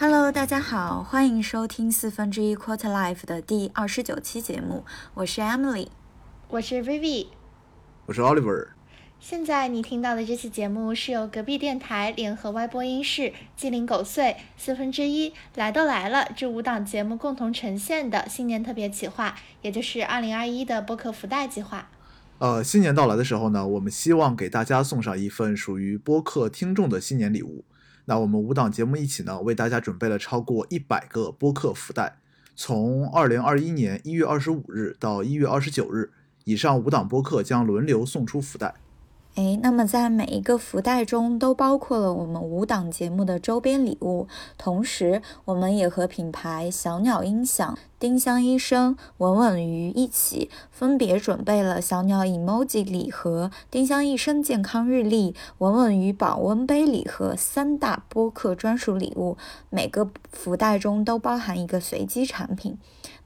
Hello，大家好，欢迎收听四分之一 Quarter Life 的第二十九期节目，我是 Emily，我是 Vivi，我是 Oliver。现在你听到的这期节目是由隔壁电台联合歪播音室、鸡零狗碎、四分之一来都来了这五档节目共同呈现的新年特别企划，也就是二零二一的播客福袋计划。呃，新年到来的时候呢，我们希望给大家送上一份属于播客听众的新年礼物。那我们五档节目一起呢，为大家准备了超过一百个播客福袋，从二零二一年一月二十五日到一月二十九日，以上五档播客将轮流送出福袋。哎，那么在每一个福袋中都包括了我们五档节目的周边礼物，同时我们也和品牌小鸟音响、丁香医生、稳稳鱼一起分别准备了小鸟 emoji 礼盒、丁香医生健康日历、稳稳鱼保温杯礼盒三大播客专属礼物，每个福袋中都包含一个随机产品。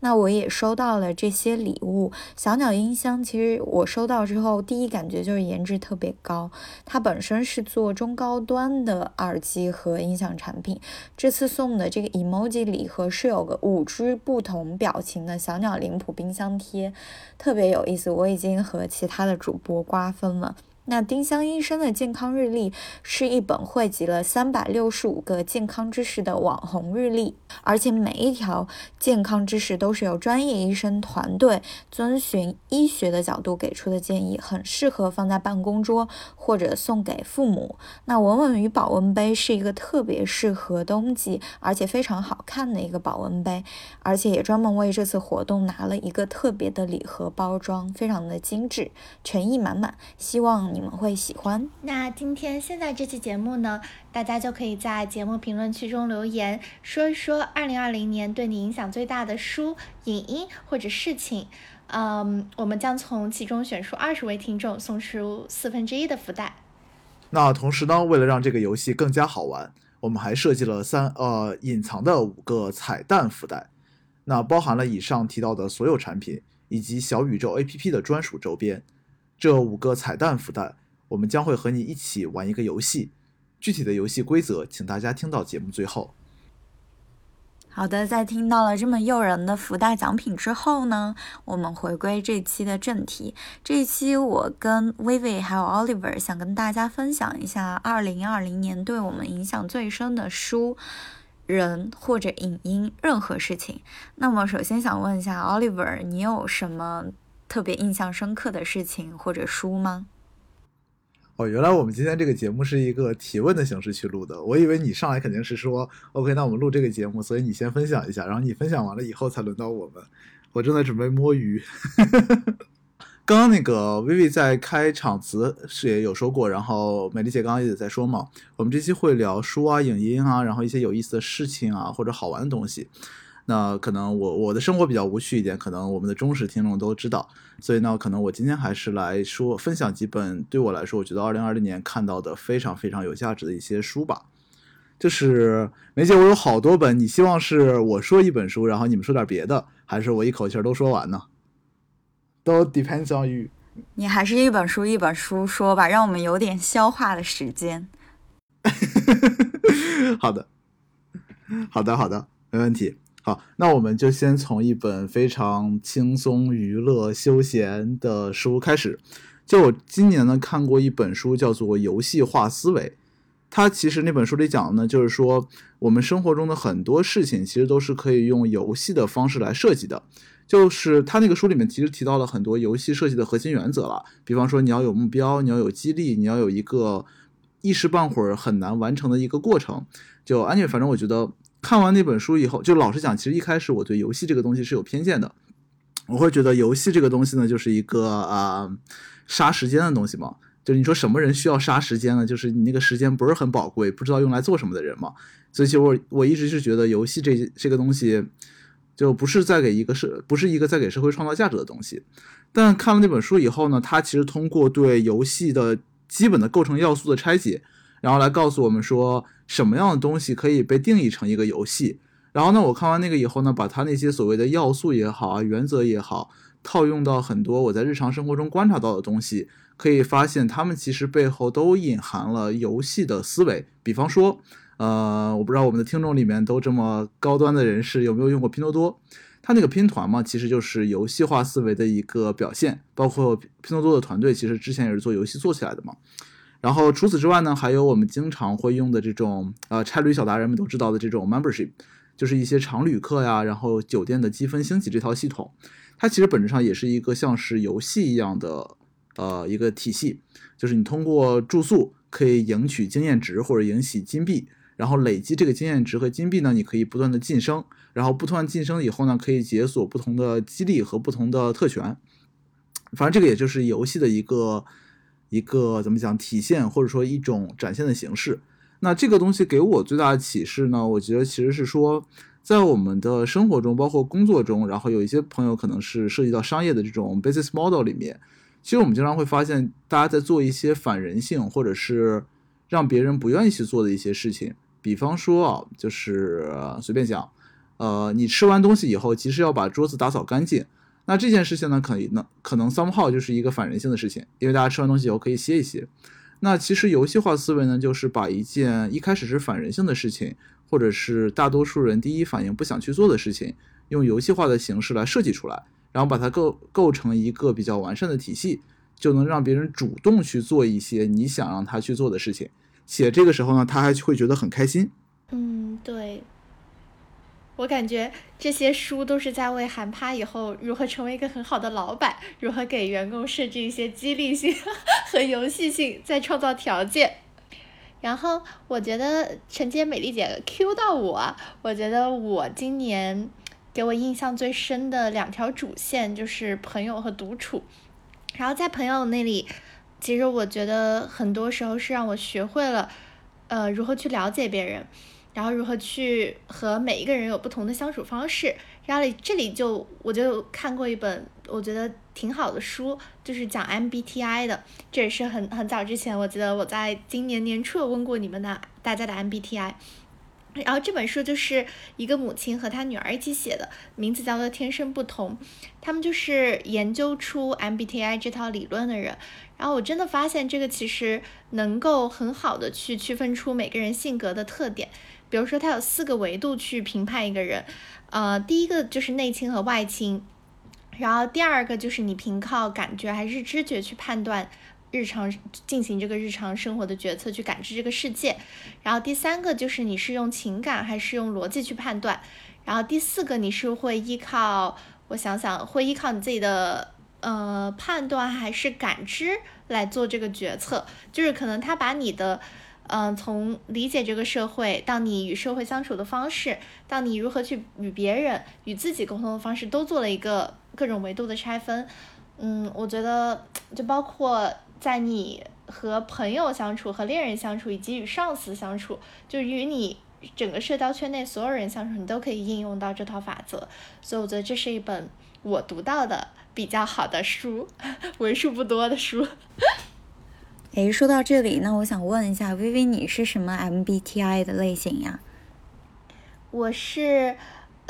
那我也收到了这些礼物，小鸟音箱。其实我收到之后，第一感觉就是颜值特别高。它本身是做中高端的耳机和音响产品。这次送的这个 emoji 礼盒是有个五只不同表情的小鸟灵谱冰箱贴，特别有意思。我已经和其他的主播瓜分了。那丁香医生的健康日历是一本汇集了三百六十五个健康知识的网红日历，而且每一条健康知识都是由专业医生团队遵循医学的角度给出的建议，很适合放在办公桌或者送给父母。那稳稳与保温杯是一个特别适合冬季，而且非常好看的一个保温杯，而且也专门为这次活动拿了一个特别的礼盒包装，非常的精致，诚意满满，希望。你们会喜欢。那今天现在这期节目呢，大家就可以在节目评论区中留言，说一说二零二零年对你影响最大的书、影音或者事情。嗯，我们将从其中选出二十位听众，送出四分之一的福袋。那同时呢，为了让这个游戏更加好玩，我们还设计了三呃隐藏的五个彩蛋福袋，那包含了以上提到的所有产品以及小宇宙 APP 的专属周边。这五个彩蛋福袋，我们将会和你一起玩一个游戏。具体的游戏规则，请大家听到节目最后。好的，在听到了这么诱人的福袋奖品之后呢，我们回归这期的正题。这一期我跟 Vivi 还有 Oliver 想跟大家分享一下2020年对我们影响最深的书、人或者影音任何事情。那么首先想问一下 Oliver，你有什么？特别印象深刻的事情或者书吗？哦，原来我们今天这个节目是一个提问的形式去录的。我以为你上来肯定是说，OK，那我们录这个节目，所以你先分享一下，然后你分享完了以后才轮到我们。我正在准备摸鱼。刚刚那个薇薇在开场词是也有说过，然后美丽姐刚刚也在说嘛，我们这期会聊书啊、影音啊，然后一些有意思的事情啊，或者好玩的东西。那可能我我的生活比较无趣一点，可能我们的忠实听众都知道，所以呢，可能我今天还是来说分享几本对我来说，我觉得二零二零年看到的非常非常有价值的一些书吧。就是梅姐，我有好多本，你希望是我说一本书，然后你们说点别的，还是我一口气都说完呢？都 depends on you。你还是一本书一本书说吧，让我们有点消化的时间。好的，好的，好的，没问题。好，那我们就先从一本非常轻松、娱乐、休闲的书开始。就我今年呢看过一本书，叫做《游戏化思维》。它其实那本书里讲的呢，就是说我们生活中的很多事情，其实都是可以用游戏的方式来设计的。就是他那个书里面其实提到了很多游戏设计的核心原则了，比方说你要有目标，你要有激励，你要有一个一时半会儿很难完成的一个过程。就安全，反正我觉得。看完那本书以后，就老实讲，其实一开始我对游戏这个东西是有偏见的。我会觉得游戏这个东西呢，就是一个啊杀时间的东西嘛。就是你说什么人需要杀时间呢？就是你那个时间不是很宝贵，不知道用来做什么的人嘛。所以，其实我我一直是觉得游戏这这个东西，就不是在给一个社，不是一个在给社会创造价值的东西。但看了那本书以后呢，它其实通过对游戏的基本的构成要素的拆解。然后来告诉我们说什么样的东西可以被定义成一个游戏。然后呢，我看完那个以后呢，把它那些所谓的要素也好啊，原则也好，套用到很多我在日常生活中观察到的东西，可以发现它们其实背后都隐含了游戏的思维。比方说，呃，我不知道我们的听众里面都这么高端的人士有没有用过拼多多？它那个拼团嘛，其实就是游戏化思维的一个表现。包括拼多多的团队，其实之前也是做游戏做起来的嘛。然后除此之外呢，还有我们经常会用的这种呃差旅小达人们都知道的这种 membership，就是一些常旅客呀，然后酒店的积分星级这套系统，它其实本质上也是一个像是游戏一样的呃一个体系，就是你通过住宿可以赢取经验值或者赢取金币。然后累积这个经验值和金币呢，你可以不断的晋升，然后不断晋升以后呢，可以解锁不同的激励和不同的特权。反正这个也就是游戏的一个一个怎么讲体现，或者说一种展现的形式。那这个东西给我最大的启示呢，我觉得其实是说，在我们的生活中，包括工作中，然后有一些朋友可能是涉及到商业的这种 business model 里面，其实我们经常会发现，大家在做一些反人性或者是让别人不愿意去做的一些事情。比方说啊，就是随便讲，呃，你吃完东西以后，其实要把桌子打扫干净。那这件事情呢，可能可能 somehow 就是一个反人性的事情，因为大家吃完东西以后可以歇一歇。那其实游戏化思维呢，就是把一件一开始是反人性的事情，或者是大多数人第一反应不想去做的事情，用游戏化的形式来设计出来，然后把它构构成一个比较完善的体系，就能让别人主动去做一些你想让他去做的事情。且这个时候呢，他还会觉得很开心。嗯，对。我感觉这些书都是在为韩趴以后如何成为一个很好的老板，如何给员工设置一些激励性 和游戏性，在创造条件。然后我觉得承接美丽姐 Q 到我，我觉得我今年给我印象最深的两条主线就是朋友和独处。然后在朋友那里。其实我觉得很多时候是让我学会了，呃，如何去了解别人，然后如何去和每一个人有不同的相处方式。然后这里就我就看过一本我觉得挺好的书，就是讲 MBTI 的，这也是很很早之前，我记得我在今年年初有问过你们的大家的 MBTI。然后这本书就是一个母亲和她女儿一起写的，名字叫做《天生不同》，他们就是研究出 MBTI 这套理论的人。然后我真的发现这个其实能够很好的去区分出每个人性格的特点。比如说，它有四个维度去评判一个人，呃，第一个就是内倾和外倾，然后第二个就是你凭靠感觉还是知觉去判断。日常进行这个日常生活的决策，去感知这个世界。然后第三个就是你是用情感还是用逻辑去判断。然后第四个你是会依靠，我想想，会依靠你自己的呃判断还是感知来做这个决策。就是可能他把你的嗯从理解这个社会到你与社会相处的方式，到你如何去与别人与自己沟通的方式，都做了一个各种维度的拆分。嗯，我觉得就包括。在你和朋友相处、和恋人相处，以及与上司相处，就与你整个社交圈内所有人相处，你都可以应用到这套法则。所以我觉得这是一本我读到的比较好的书，为数不多的书。诶，说到这里，那我想问一下，微微，你是什么 MBTI 的类型呀？我是，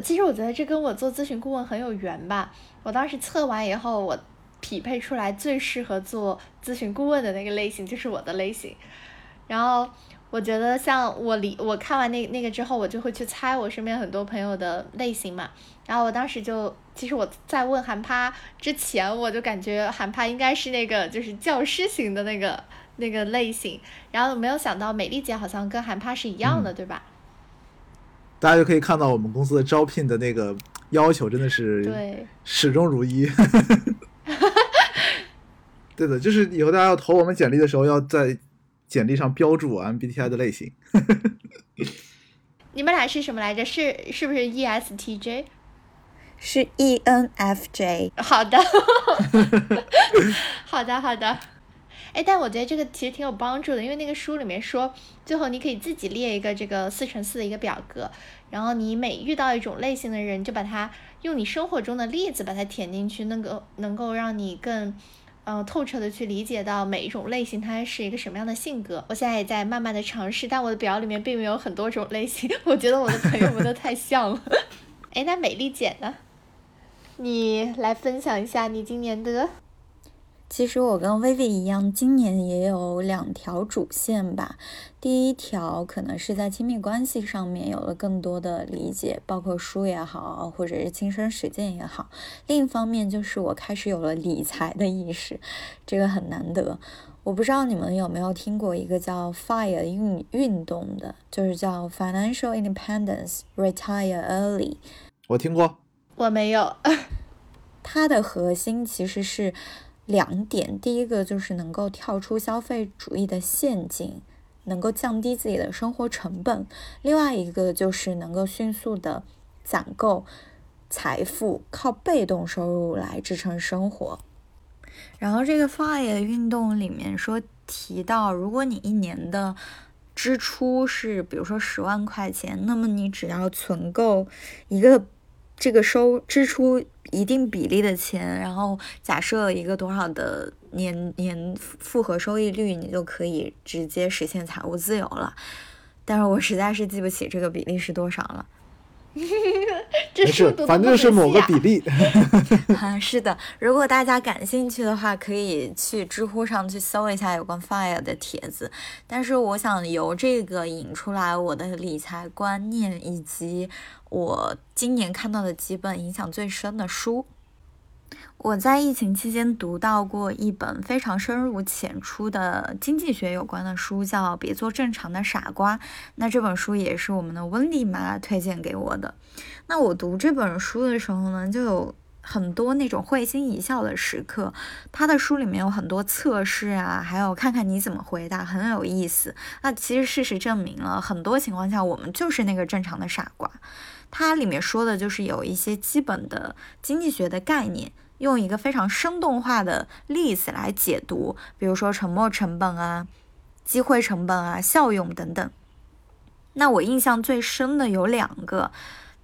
其实我觉得这跟我做咨询顾问很有缘吧。我当时测完以后，我。匹配出来最适合做咨询顾问的那个类型就是我的类型，然后我觉得像我理我看完那那个之后，我就会去猜我身边很多朋友的类型嘛。然后我当时就，其实我在问韩趴之前，我就感觉韩趴应该是那个就是教师型的那个那个类型，然后没有想到美丽姐好像跟韩趴是一样的，对吧？大家就可以看到我们公司的招聘的那个要求真的是对始终如一。对的，就是以后大家要投我们简历的时候，要在简历上标注 MBTI 的类型。你们俩是什么来着？是是不是 ESTJ？是 ENFJ。好的，好的，好的。哎，但我觉得这个其实挺有帮助的，因为那个书里面说，最后你可以自己列一个这个四乘四的一个表格，然后你每遇到一种类型的人，就把它用你生活中的例子把它填进去，能够能够让你更。嗯，透彻的去理解到每一种类型它是一个什么样的性格。我现在也在慢慢的尝试，但我的表里面并没有很多种类型。我觉得我的朋友们都太像了。哎，那美丽姐呢？你来分享一下你今年的。其实我跟薇薇一样，今年也有两条主线吧。第一条可能是在亲密关系上面有了更多的理解，包括书也好，或者是亲身实践也好。另一方面就是我开始有了理财的意识，这个很难得。我不知道你们有没有听过一个叫 FIRE 运运动的，就是叫 Financial Independence Retire Early。我听过，我没有。它的核心其实是。两点，第一个就是能够跳出消费主义的陷阱，能够降低自己的生活成本；另外一个就是能够迅速的攒够财富，靠被动收入来支撑生活。然后这个 FIRE 运动里面说提到，如果你一年的支出是比如说十万块钱，那么你只要存够一个。这个收支出一定比例的钱，然后假设一个多少的年年复合收益率，你就可以直接实现财务自由了。但是我实在是记不起这个比例是多少了。这是，反正是某个比例。是的，如果大家感兴趣的话，可以去知乎上去搜一下有关 FIRE 的帖子。但是我想由这个引出来我的理财观念，以及我今年看到的几本影响最深的书。我在疫情期间读到过一本非常深入浅出的经济学有关的书，叫《别做正常的傻瓜》。那这本书也是我们的温蒂妈推荐给我的。那我读这本书的时候呢，就有很多那种会心一笑的时刻。他的书里面有很多测试啊，还有看看你怎么回答，很有意思。那其实事实证明了，很多情况下我们就是那个正常的傻瓜。它里面说的就是有一些基本的经济学的概念。用一个非常生动化的例子来解读，比如说沉没成本啊、机会成本啊、效用等等。那我印象最深的有两个，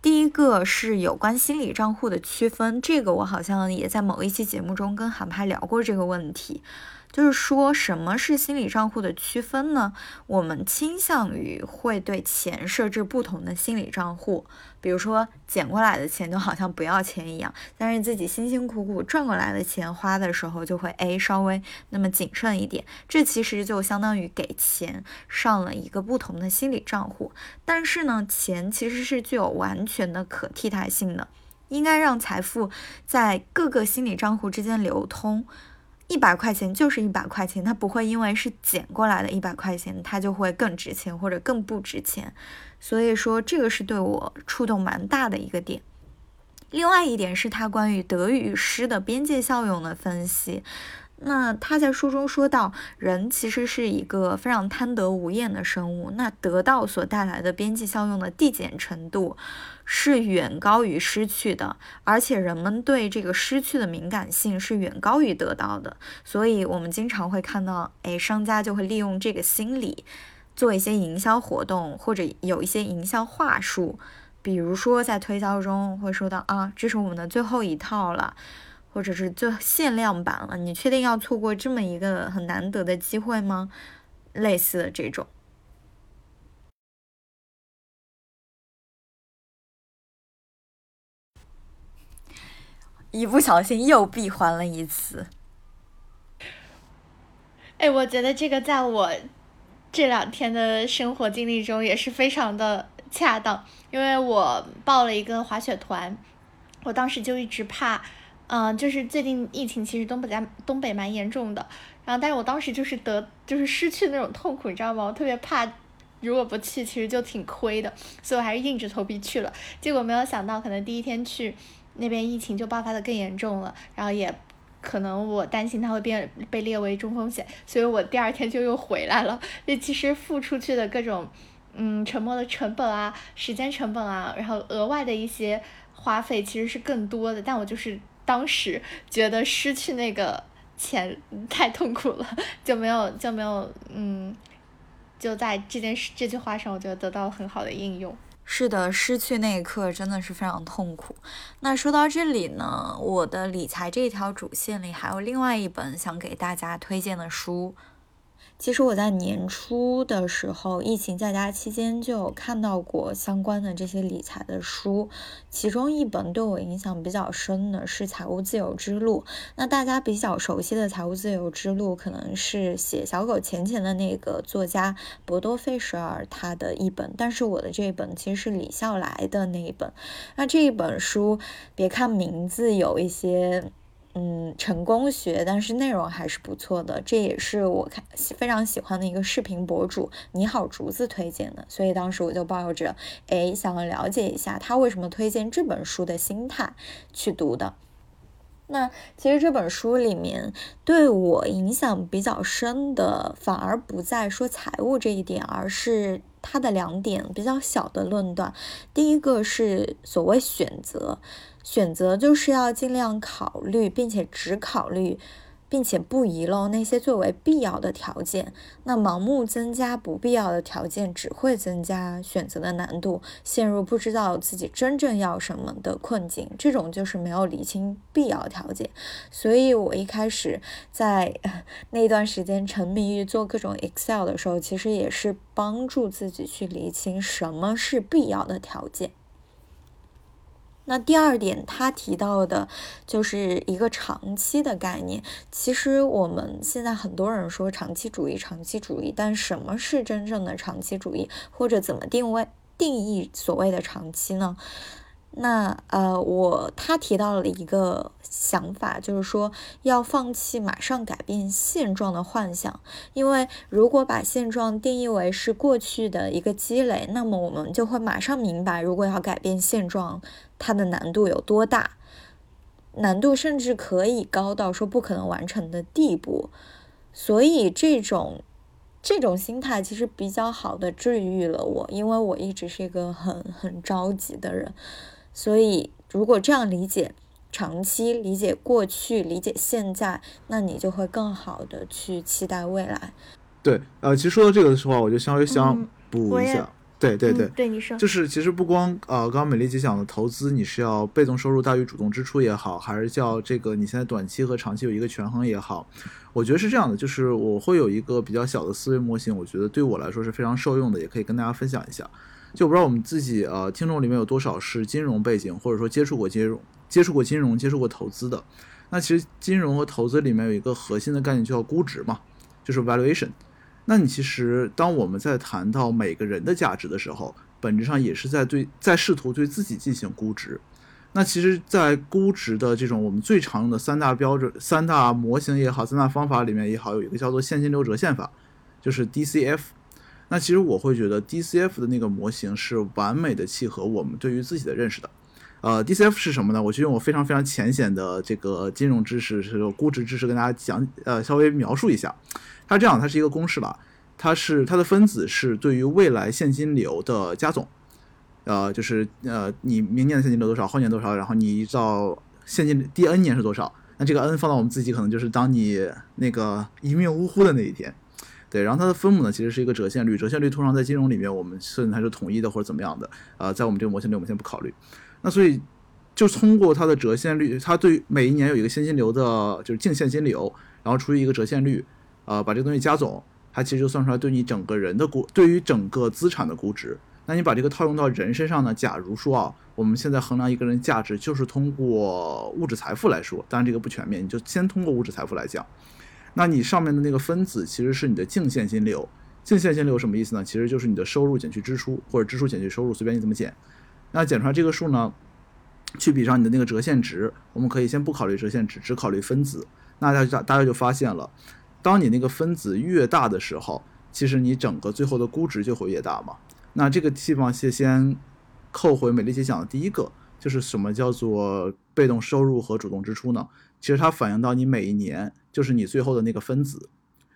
第一个是有关心理账户的区分，这个我好像也在某一期节目中跟韩派聊过这个问题。就是说，什么是心理账户的区分呢？我们倾向于会对钱设置不同的心理账户，比如说捡过来的钱就好像不要钱一样，但是自己辛辛苦苦赚过来的钱花的时候就会诶稍微那么谨慎一点。这其实就相当于给钱上了一个不同的心理账户。但是呢，钱其实是具有完全的可替代性的，应该让财富在各个心理账户之间流通。一百块钱就是一百块钱，它不会因为是捡过来的一百块钱，它就会更值钱或者更不值钱。所以说，这个是对我触动蛮大的一个点。另外一点是他关于得与失的边界效用的分析。那他在书中说到，人其实是一个非常贪得无厌的生物。那得到所带来的边际效用的递减程度是远高于失去的，而且人们对这个失去的敏感性是远高于得到的。所以，我们经常会看到，哎，商家就会利用这个心理做一些营销活动，或者有一些营销话术，比如说在推销中会说到啊，这是我们的最后一套了。或者是就限量版了，你确定要错过这么一个很难得的机会吗？类似的这种，一不小心又闭环了一次。哎，我觉得这个在我这两天的生活经历中也是非常的恰当，因为我报了一个滑雪团，我当时就一直怕。嗯，就是最近疫情其实东北在东北蛮严重的，然后但是我当时就是得就是失去那种痛苦，你知道吗？我特别怕，如果不去其实就挺亏的，所以我还是硬着头皮去了。结果没有想到，可能第一天去那边疫情就爆发的更严重了，然后也可能我担心它会变被列为中风险，所以我第二天就又回来了。那其实付出去的各种嗯沉没的成本啊、时间成本啊，然后额外的一些花费其实是更多的，但我就是。当时觉得失去那个钱太痛苦了，就没有就没有嗯，就在这件事这句话上，我觉得得到了很好的应用。是的，失去那一刻真的是非常痛苦。那说到这里呢，我的理财这条主线里还有另外一本想给大家推荐的书，其实我在年初的时候，疫情在家期间就有看到过相关的这些理财的书，其中一本对我影响比较深的是《财务自由之路》。那大家比较熟悉的《财务自由之路》，可能是写《小狗钱钱》的那个作家博多费舍尔他的一本，但是我的这一本其实是李笑来的那一本。那这一本书，别看名字有一些。嗯，成功学，但是内容还是不错的。这也是我看非常喜欢的一个视频博主你好竹子推荐的，所以当时我就抱着哎想要了解一下他为什么推荐这本书的心态去读的。那其实这本书里面对我影响比较深的，反而不在说财务这一点，而是他的两点比较小的论断。第一个是所谓选择。选择就是要尽量考虑，并且只考虑，并且不遗漏那些最为必要的条件。那盲目增加不必要的条件，只会增加选择的难度，陷入不知道自己真正要什么的困境。这种就是没有理清必要条件。所以我一开始在 那段时间沉迷于做各种 Excel 的时候，其实也是帮助自己去理清什么是必要的条件。那第二点，他提到的就是一个长期的概念。其实我们现在很多人说长期主义，长期主义，但什么是真正的长期主义，或者怎么定位、定义所谓的长期呢？那呃，我他提到了一个想法，就是说要放弃马上改变现状的幻想，因为如果把现状定义为是过去的一个积累，那么我们就会马上明白，如果要改变现状，它的难度有多大，难度甚至可以高到说不可能完成的地步。所以这种这种心态其实比较好的治愈了我，因为我一直是一个很很着急的人。所以，如果这样理解长期、理解过去、理解现在，那你就会更好的去期待未来。对，呃，其实说到这个的时候，我就稍微想补一下。对对对，对你说，就是其实不光呃，刚刚美丽姐讲的投资，你是要被动收入大于主动支出也好，还是叫这个你现在短期和长期有一个权衡也好，我觉得是这样的，就是我会有一个比较小的思维模型，我觉得对我来说是非常受用的，也可以跟大家分享一下。就不知道我们自己呃听众里面有多少是金融背景，或者说接触过金融、接触过金融、接触过投资的。那其实金融和投资里面有一个核心的概念，就叫估值嘛，就是 valuation。那你其实当我们在谈到每个人的价值的时候，本质上也是在对在试图对自己进行估值。那其实，在估值的这种我们最常用的三大标准、三大模型也好、三大方法里面也好，有一个叫做现金流折现法，就是 DCF。那其实我会觉得 DCF 的那个模型是完美的契合我们对于自己的认识的。呃，DCF 是什么呢？我就用我非常非常浅显的这个金融知识，是估值知识跟大家讲，呃，稍微描述一下。它这样，它是一个公式吧？它是它的分子是对于未来现金流的加总。呃，就是呃，你明年的现金流多少，后年多少，然后你照现金第 n 年是多少？那这个 n 放到我们自己可能就是当你那个一命呜呼的那一天。对，然后它的分母呢，其实是一个折现率。折现率通常在金融里面，我们设定它是统一的或者怎么样的。呃，在我们这个模型里，我们先不考虑。那所以就通过它的折现率，它对每一年有一个现金流的，就是净现金流，然后除以一个折现率，呃，把这个东西加总，它其实就算出来对你整个人的估，对于整个资产的估值。那你把这个套用到人身上呢？假如说啊，我们现在衡量一个人价值，就是通过物质财富来说，当然这个不全面，你就先通过物质财富来讲。那你上面的那个分子其实是你的净现金流，净现金流什么意思呢？其实就是你的收入减去支出，或者支出减去收入，随便你怎么减。那减出来这个数呢，去比上你的那个折现值，我们可以先不考虑折现值，只考虑分子。那大家大家就发现了，当你那个分子越大的时候，其实你整个最后的估值就会越大嘛。那这个地方先先扣回美丽姐讲的第一个，就是什么叫做被动收入和主动支出呢？其实它反映到你每一年。就是你最后的那个分子，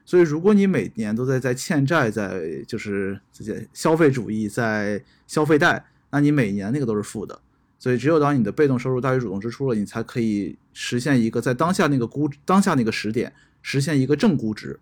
所以如果你每年都在在欠债，在就是这些消费主义在消费贷，那你每年那个都是负的。所以只有当你的被动收入大于主动支出了，你才可以实现一个在当下那个估当下那个时点实现一个正估值。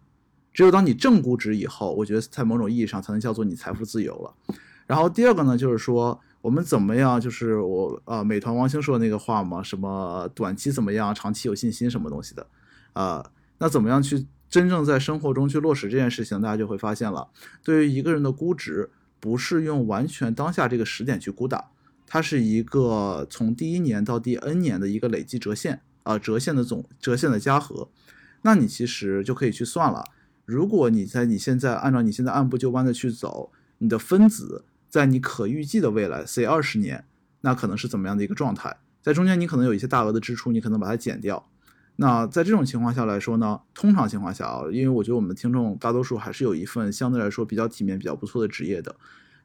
只有当你正估值以后，我觉得在某种意义上才能叫做你财富自由了。然后第二个呢，就是说我们怎么样，就是我呃美团王兴说的那个话嘛，什么短期怎么样，长期有信心什么东西的。啊，那怎么样去真正在生活中去落实这件事情，大家就会发现了，对于一个人的估值，不是用完全当下这个时点去估的，它是一个从第一年到第 N 年的一个累计折现啊，折现的总折现的加和。那你其实就可以去算了，如果你在你现在按照你现在按部就班的去走，你的分子在你可预计的未来，say 二十年，那可能是怎么样的一个状态？在中间你可能有一些大额的支出，你可能把它减掉。那在这种情况下来说呢，通常情况下啊，因为我觉得我们的听众大多数还是有一份相对来说比较体面、比较不错的职业的。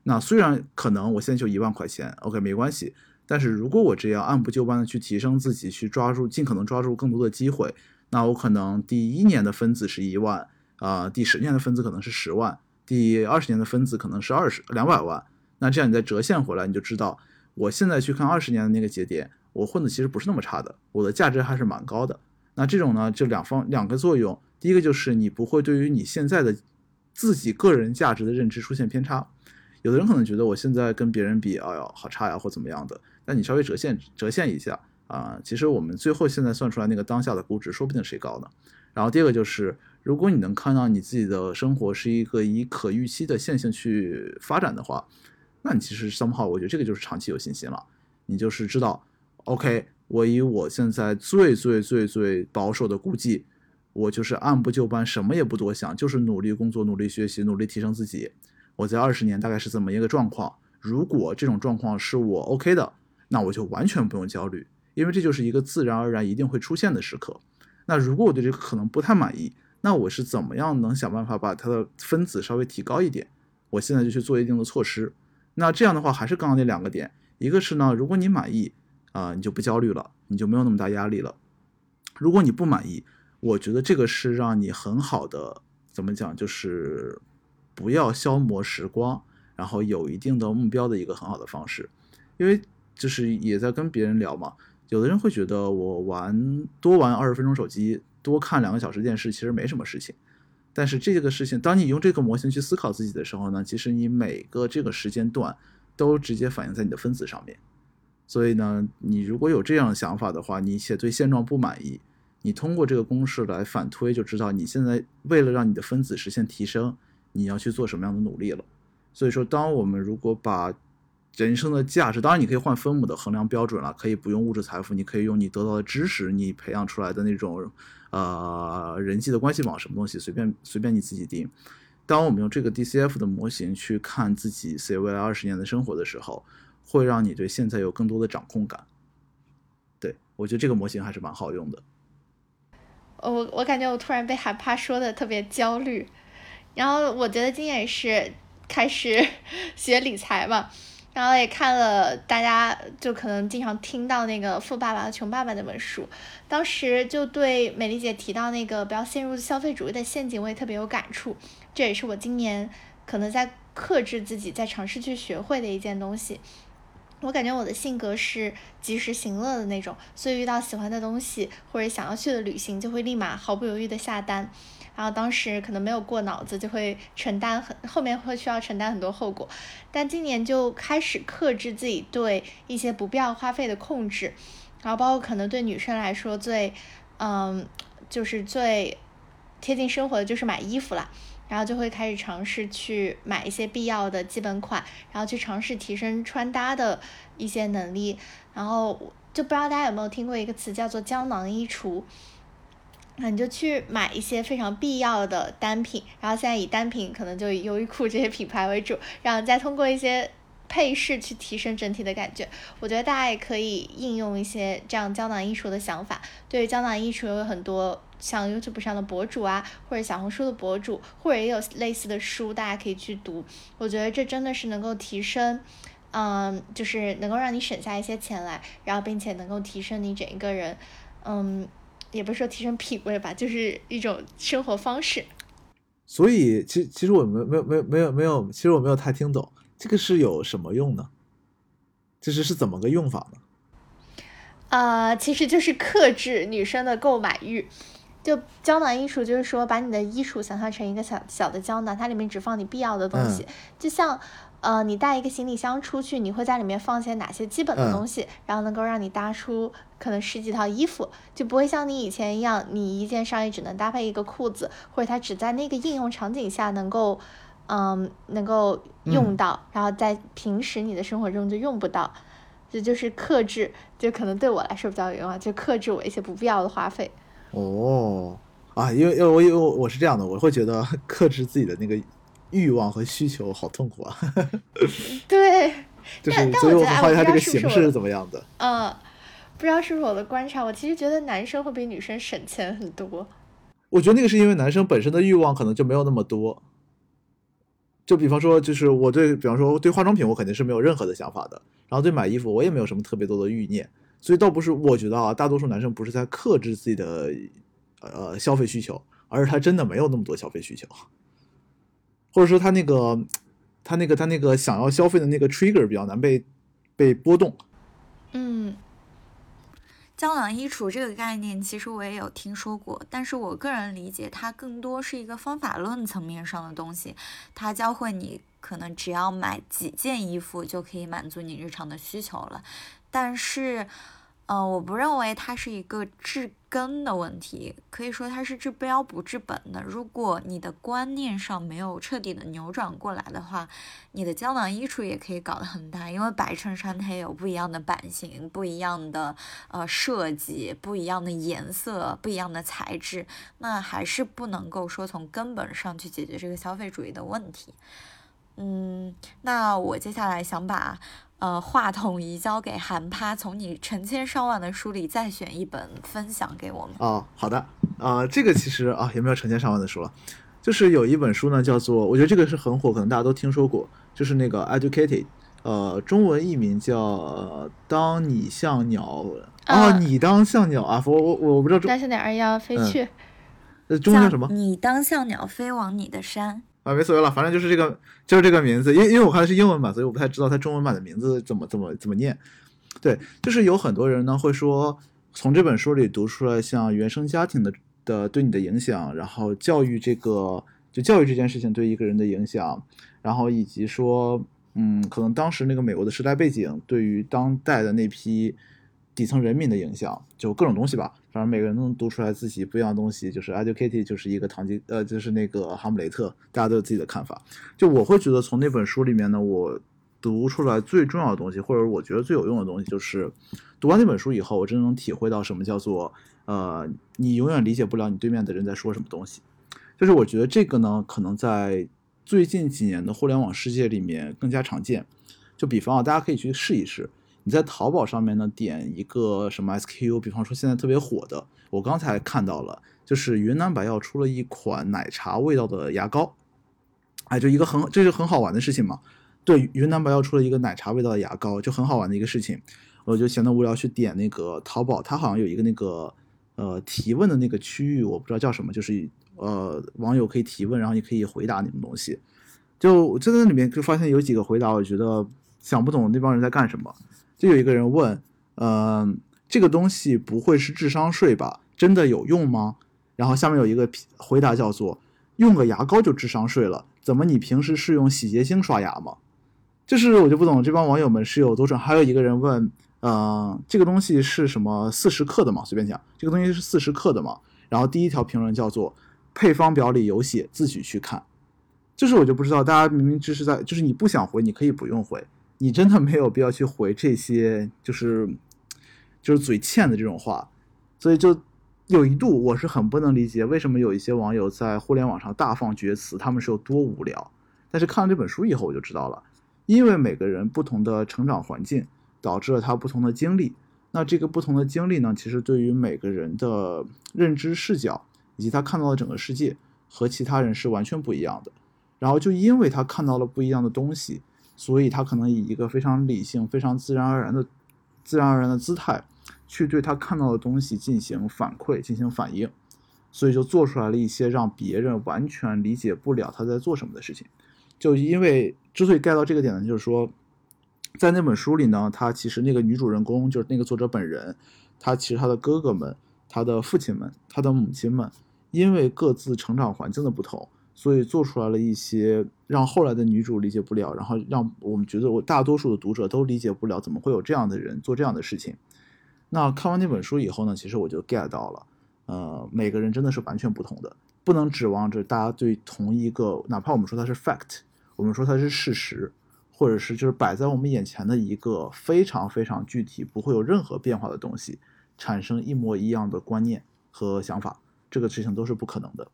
那虽然可能我现在就一万块钱，OK 没关系，但是如果我这样按部就班的去提升自己，去抓住尽可能抓住更多的机会，那我可能第一年的分子是一万，啊，第十年的分子可能是十万，第二十年的分子可能是二十两百万。那这样你再折现回来，你就知道我现在去看二十年的那个节点，我混的其实不是那么差的，我的价值还是蛮高的。那这种呢，就两方两个作用。第一个就是你不会对于你现在的自己个人价值的认知出现偏差。有的人可能觉得我现在跟别人比，哎呦好差呀，或怎么样的。那你稍微折现折现一下啊，其实我们最后现在算出来那个当下的估值，说不定谁高呢。然后第二个就是，如果你能看到你自己的生活是一个以可预期的线性去发展的话，那你其实 somehow 我觉得这个就是长期有信心了。你就是知道，OK。我以我现在最最最最保守的估计，我就是按部就班，什么也不多想，就是努力工作、努力学习、努力提升自己。我在二十年大概是这么一个状况。如果这种状况是我 OK 的，那我就完全不用焦虑，因为这就是一个自然而然一定会出现的时刻。那如果我对这个可能不太满意，那我是怎么样能想办法把它的分子稍微提高一点？我现在就去做一定的措施。那这样的话，还是刚刚那两个点，一个是呢，如果你满意。啊，你就不焦虑了，你就没有那么大压力了。如果你不满意，我觉得这个是让你很好的，怎么讲，就是不要消磨时光，然后有一定的目标的一个很好的方式。因为就是也在跟别人聊嘛，有的人会觉得我玩多玩二十分钟手机，多看两个小时电视，其实没什么事情。但是这个事情，当你用这个模型去思考自己的时候呢，其实你每个这个时间段都直接反映在你的分子上面。所以呢，你如果有这样的想法的话，你且对现状不满意，你通过这个公式来反推，就知道你现在为了让你的分子实现提升，你要去做什么样的努力了。所以说，当我们如果把人生的价值，当然你可以换分母的衡量标准了，可以不用物质财富，你可以用你得到的知识，你培养出来的那种呃人际的关系网什么东西，随便随便你自己定。当我们用这个 DCF 的模型去看自己未来二十年的生活的时候。会让你对现在有更多的掌控感，对我觉得这个模型还是蛮好用的。我我感觉我突然被害怕说的特别焦虑，然后我觉得今年也是开始 学理财嘛，然后也看了大家就可能经常听到那个《富爸爸和穷爸爸》那本书，当时就对美丽姐提到那个不要陷入消费主义的陷阱，我也特别有感触。这也是我今年可能在克制自己，在尝试去学会的一件东西。我感觉我的性格是及时行乐的那种，所以遇到喜欢的东西或者想要去的旅行，就会立马毫不犹豫的下单。然后当时可能没有过脑子，就会承担很后面会需要承担很多后果。但今年就开始克制自己对一些不必要花费的控制，然后包括可能对女生来说最，嗯，就是最贴近生活的就是买衣服啦。然后就会开始尝试去买一些必要的基本款，然后去尝试提升穿搭的一些能力。然后就不知道大家有没有听过一个词叫做胶囊衣橱，那你就去买一些非常必要的单品，然后现在以单品可能就以优衣库这些品牌为主，然后再通过一些配饰去提升整体的感觉。我觉得大家也可以应用一些这样胶囊衣橱的想法。对于胶囊衣橱有很多。像 YouTube 上的博主啊，或者小红书的博主，或者也有类似的书，大家可以去读。我觉得这真的是能够提升，嗯，就是能够让你省下一些钱来，然后并且能够提升你整一个人，嗯，也不是说提升品味吧，就是一种生活方式。所以，其实其实我没没有没有没有没有，其实我没有太听懂这个是有什么用呢？就是是怎么个用法呢？呃，其实就是克制女生的购买欲。就胶囊衣橱，就是说把你的衣橱想象成一个小小的胶囊，它里面只放你必要的东西。就像，呃，你带一个行李箱出去，你会在里面放些哪些基本的嗯东西，然后能够让你搭出可能十几套衣服，就不会像你以前一样，你一件上衣只能搭配一个裤子，或者它只在那个应用场景下能够，嗯，能够用嗯到，然后在平时你的生活中就用不到。这就是克制，就可能对我来说比较有用啊，就克制我一些不必要的花费。哦，啊，因为因为我因为我是这样的，我会觉得 克制自己的那个欲望和需求好痛苦啊，对，就是所以我很好奇它这个形式是怎么样的。嗯，不知道是不是我的观察，我其实觉得男生会比女生省钱很多。我觉得那个是因为男生本身的欲望可能就没有那么多。就比方说，就是我对，比方说对化妆品，我肯定是没有任何的想法的。然后对买衣服，我也没有什么特别多的欲念。所以倒不是，我觉得啊，大多数男生不是在克制自己的呃消费需求，而是他真的没有那么多消费需求，或者说他那个他那个他那个想要消费的那个 trigger 比较难被被波动。嗯胶囊衣橱这个概念，其实我也有听说过，但是我个人理解，它更多是一个方法论层面上的东西。它教会你，可能只要买几件衣服就可以满足你日常的需求了。但是，呃，我不认为它是一个治根的问题，可以说它是治标不治本的。如果你的观念上没有彻底的扭转过来的话，你的胶囊衣橱也可以搞得很大，因为白衬衫它也有不一样的版型、不一样的呃设计、不一样的颜色、不一样的材质，那还是不能够说从根本上去解决这个消费主义的问题。嗯，那我接下来想把呃话筒移交给韩趴，从你成千上万的书里再选一本分享给我们。哦，好的，啊、这个其实啊也没有成千上万的书了，就是有一本书呢叫做，我觉得这个是很火，可能大家都听说过，就是那个 Educated，呃，中文译名叫呃当你像鸟，哦，啊你当像鸟啊，我我我不知道中但是点二幺飞嗯去，呃中文叫什么你当像鸟飞往你的山。啊，没所谓了，反正就是这个就是这个名字，因因为我看的是英文版，所以我不太知道它中文版的名字怎么怎么怎么念。对，就是有很多人呢会说，从这本书里读出来像原生家庭的的对你的影响，然后教育这个就教育这件事情对一个人的影响，然后以及说，嗯，可能当时那个美国的时代背景对于当代的那批底层人民的影响，就各种东西吧。反正每个人都能读出来自己不一样的东西，就是 educated 就是一个堂吉，呃，就是那个哈姆雷特，大家都有自己的看法。就我会觉得从那本书里面呢，我读出来最重要的东西，或者我觉得最有用的东西，就是读完那本书以后，我真的能体会到什么叫做，呃，你永远理解不了你对面的人在说什么东西。就是我觉得这个呢，可能在最近几年的互联网世界里面更加常见。就比方啊，大家可以去试一试。你在淘宝上面呢点一个什么 SKU，比方说现在特别火的，我刚才看到了，就是云南白药出了一款奶茶味道的牙膏，哎，就一个很这是很好玩的事情嘛。对，云南白药出了一个奶茶味道的牙膏，就很好玩的一个事情。我就闲得无聊去点那个淘宝，它好像有一个那个呃提问的那个区域，我不知道叫什么，就是呃网友可以提问，然后你可以回答那种东西。就我就在那里面就发现有几个回答，我觉得想不懂那帮人在干什么。就有一个人问，嗯、这个东西不会是智商税吧？真的有用吗？然后下面有一个回答叫做，用个牙膏就智商税了，怎么你平时是用洗洁精刷牙吗？就是我就不懂这帮网友们是有多蠢。还有一个人问，呃，这个东西是什么四十克的吗？随便讲，这个东西是四十克的吗？然后第一条评论叫做配方表里有写，自己去看。就是我就不知道，大家明明就是在，就是你不想回，你可以不用回，你真的没有必要去回这些，就是就是嘴欠的这种话。所以就有一度我是很不能理解，为什么有一些网友在互联网上大放厥词，他们是有多无聊。但是看了这本书以后，我就知道了，因为每个人不同的成长环境，导致了他不同的经历。那这个不同的经历呢，其实对于每个人的认知视角以及他看到的整个世界和其他人是完全不一样的。然后就因为他看到了不一样的东西，所以他可能以一个非常理性、非常自然而然的、自然而然的姿态，去对他看到的东西进行反馈、进行反应，所以就做出来了一些让别人完全理解不了他在做什么的事情。就因为之所以盖到这个点呢，就是说，在那本书里呢，他其实那个女主人公就是那个作者本人，他其实他的哥哥们、他的父亲们、他的母亲们，因为各自成长环境的不同，所以做出来了一些让后来的女主理解不了，然后让我们觉得我大多数的读者都理解不了，怎么会有这样的人做这样的事情？那看完那本书以后呢，其实我就 get 到了，呃，每个人真的是完全不同的，不能指望着大家对同一个，哪怕我们说它是 fact，我们说它是事实，或者是就是摆在我们眼前的一个非常非常具体、不会有任何变化的东西，产生一模一样的观念和想法，这个事情都是不可能的。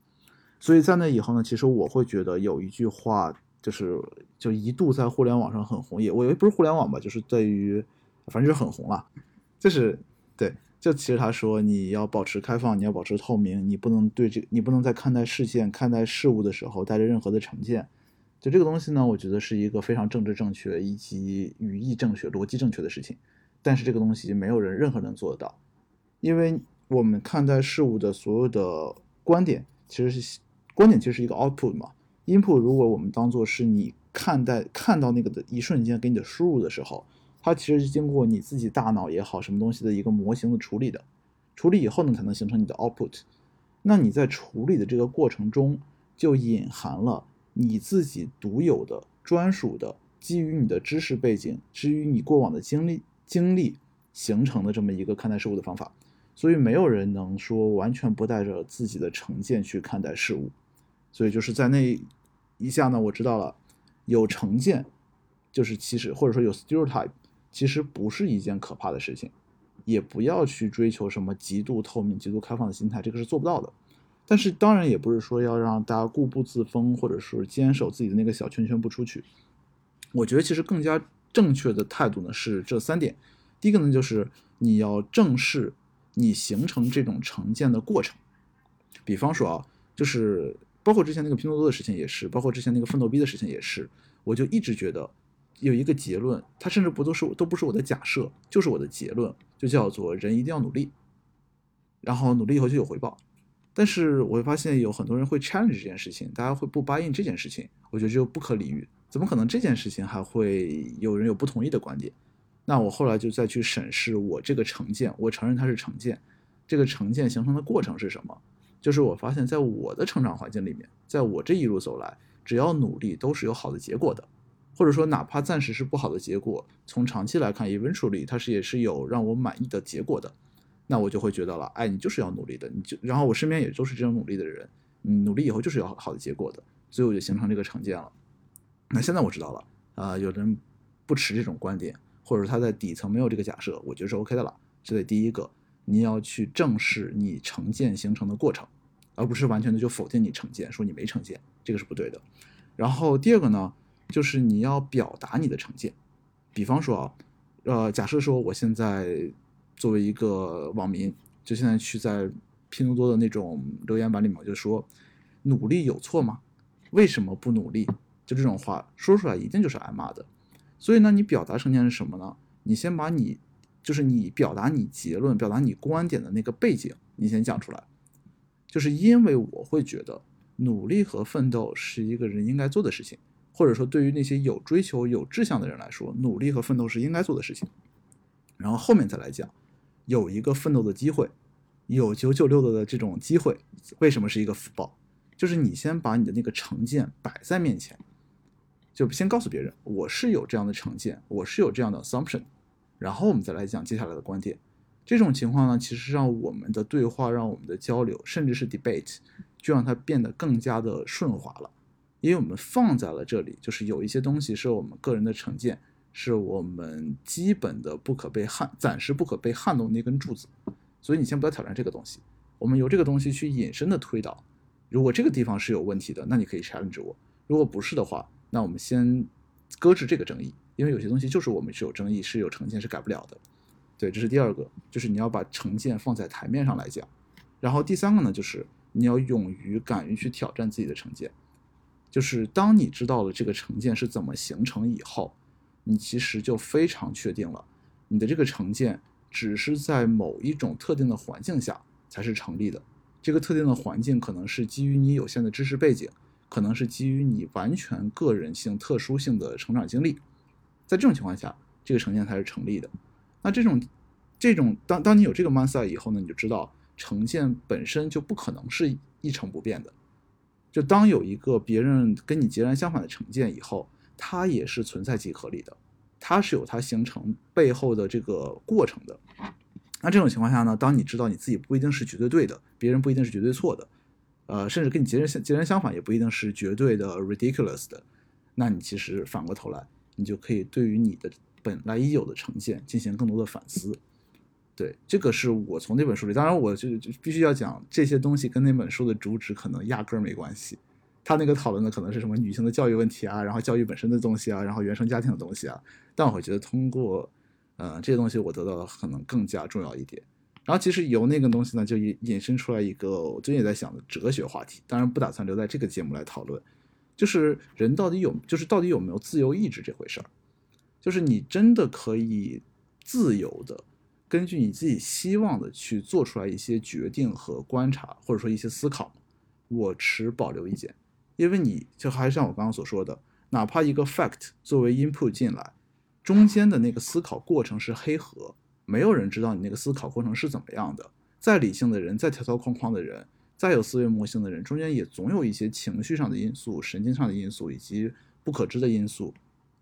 所以在那以后呢，其实我会觉得有一句话，就是就一度在互联网上很红，也我也不是互联网吧，就是对于反正就是很红了，就是对，就其实他说你要保持开放，你要保持透明，你不能对这，你不能在看待事件、看待事物的时候带着任何的成见。就这个东西呢，我觉得是一个非常政治正确以及语义正确、逻辑正确的事情，但是这个东西没有人任何人做得到，因为我们看待事物的所有的观点其实是。观点其实是一个 output 嘛，input 如果我们当做是你看待看到那个的一瞬间给你的输入的时候，它其实是经过你自己大脑也好，什么东西的一个模型的处理的，处理以后呢才能形成你的 output。那你在处理的这个过程中，就隐含了你自己独有的、专属的，基于你的知识背景，基于你过往的经历经历形成的这么一个看待事物的方法。所以没有人能说完全不带着自己的成见去看待事物。所以就是在那一下呢，我知道了，有成见就是其实或者说有 stereotype，其实不是一件可怕的事情，也不要去追求什么极度透明、极度开放的心态，这个是做不到的。但是当然也不是说要让大家固步自封，或者是坚守自己的那个小圈圈不出去。我觉得其实更加正确的态度呢是这三点。第一个呢就是你要正视你形成这种成见的过程，比方说啊，就是。包括之前那个拼多多的事情也是，包括之前那个奋斗逼的事情也是，我就一直觉得有一个结论，它甚至不都是都不是我的假设，就是我的结论，就叫做人一定要努力，然后努力以后就有回报。但是我会发现有很多人会 challenge 这件事情，大家会不 buy in 这件事情，我觉得就不可理喻，怎么可能这件事情还会有人有不同意的观点？那我后来就再去审视我这个成见，我承认它是成见，这个成见形成的过程是什么？就是我发现，在我的成长环境里面，在我这一路走来，只要努力都是有好的结果的，或者说哪怕暂时是不好的结果，从长期来看，eventually 它是也是有让我满意的结果的，那我就会觉得了，哎，你就是要努力的，你就然后我身边也都是这种努力的人，嗯，努力以后就是有好的结果的，所以我就形成这个成见了。那现在我知道了，啊，有的人不持这种观点，或者说他在底层没有这个假设，我觉得是 OK 的了，这得第一个。你要去正视你成见形成的过程，而不是完全的就否定你成见，说你没成见，这个是不对的。然后第二个呢，就是你要表达你的成见。比方说啊，呃，假设说我现在作为一个网民，就现在去在拼多多的那种留言板里面就说，努力有错吗？为什么不努力？就这种话说出来，一定就是挨骂的。所以呢，你表达成见是什么呢？你先把你。就是你表达你结论、表达你观点的那个背景，你先讲出来。就是因为我会觉得努力和奋斗是一个人应该做的事情，或者说对于那些有追求、有志向的人来说，努力和奋斗是应该做的事情。然后后面再来讲，有一个奋斗的机会，有九九六的这种机会，为什么是一个福报？就是你先把你的那个成见摆在面前，就先告诉别人，我是有这样的成见，我是有这样的 assumption。然后我们再来讲接下来的观点，这种情况呢，其实让我们的对话、让我们的交流，甚至是 debate，就让它变得更加的顺滑了。因为我们放在了这里，就是有一些东西是我们个人的成见，是我们基本的不可被撼、暂时不可被撼动那根柱子。所以你先不要挑战这个东西，我们由这个东西去引申的推导。如果这个地方是有问题的，那你可以 challenge 我；如果不是的话，那我们先搁置这个争议。因为有些东西就是我们是有争议、是有成见是改不了的，对，这是第二个，就是你要把成见放在台面上来讲。然后第三个呢，就是你要勇于、敢于去挑战自己的成见。就是当你知道了这个成见是怎么形成以后，你其实就非常确定了，你的这个成见只是在某一种特定的环境下才是成立的。这个特定的环境可能是基于你有限的知识背景，可能是基于你完全个人性、特殊性的成长经历。在这种情况下，这个成见才是成立的。那这种，这种当当你有这个 mindset 以后呢，你就知道成见本身就不可能是一成不变的。就当有一个别人跟你截然相反的成见以后，它也是存在即合理的，它是有它形成背后的这个过程的。那这种情况下呢，当你知道你自己不一定是绝对对的，别人不一定是绝对错的，呃，甚至跟你截然截然相反，也不一定是绝对的 ridiculous 的，那你其实反过头来，你就可以对于你的本来已有的成见进行更多的反思。对，这个是我从那本书里，当然我就就必须要讲这些东西跟那本书的主旨可能压根儿没关系。他那个讨论的可能是什么女性的教育问题啊，然后教育本身的东西啊，然后原生家庭的东西啊。但我会觉得通过呃这些东西，我得到的可能更加重要一点。然后其实由那个东西呢，就引引申出来一个我最近也在想的哲学话题，当然不打算留在这个节目来讨论，就是人到底有，就是到底有没有自由意志这回事儿，就是你真的可以自由的。根据你自己希望的去做出来一些决定和观察，或者说一些思考，我持保留意见，因为你就还是像我刚刚所说的，哪怕一个 fact 作为 input 进来，中间的那个思考过程是黑盒，没有人知道你那个思考过程是怎么样的。再理性的人，再条条框框的人，再有思维模型的人，中间也总有一些情绪上的因素、神经上的因素以及不可知的因素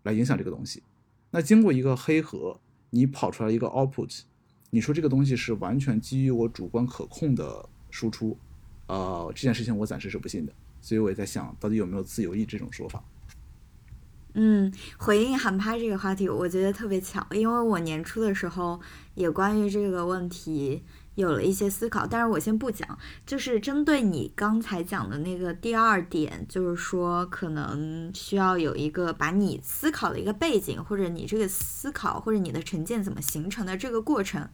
来影响这个东西。那经过一个黑盒，你跑出来一个 output。你说这个东西是完全基于我主观可控的输出，呃，这件事情我暂时是不信的，所以我也在想到底有没有自由意这种说法。嗯，回应韩趴这个话题，我觉得特别巧，因为我年初的时候也关于这个问题。有了一些思考，但是我先不讲，就是针对你刚才讲的那个第二点，就是说可能需要有一个把你思考的一个背景，或者你这个思考或者你的成见怎么形成的这个过程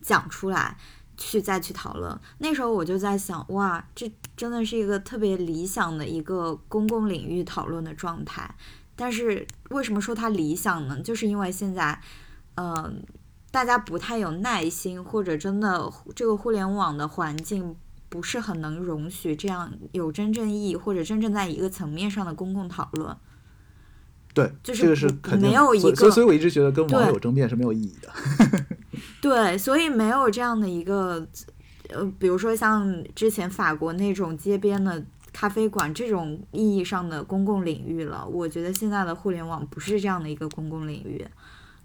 讲出来，去再去讨论。那时候我就在想，哇，这真的是一个特别理想的一个公共领域讨论的状态。但是为什么说它理想呢？就是因为现在，嗯。大家不太有耐心，或者真的这个互联网的环境不是很能容许这样有真正意义或者真正在一个层面上的公共讨论。对，就是这个是没有一个，所以所以我一直觉得跟网友争辩是没有意义的。对，所以没有这样的一个，呃，比如说像之前法国那种街边的咖啡馆这种意义上的公共领域了。我觉得现在的互联网不是这样的一个公共领域。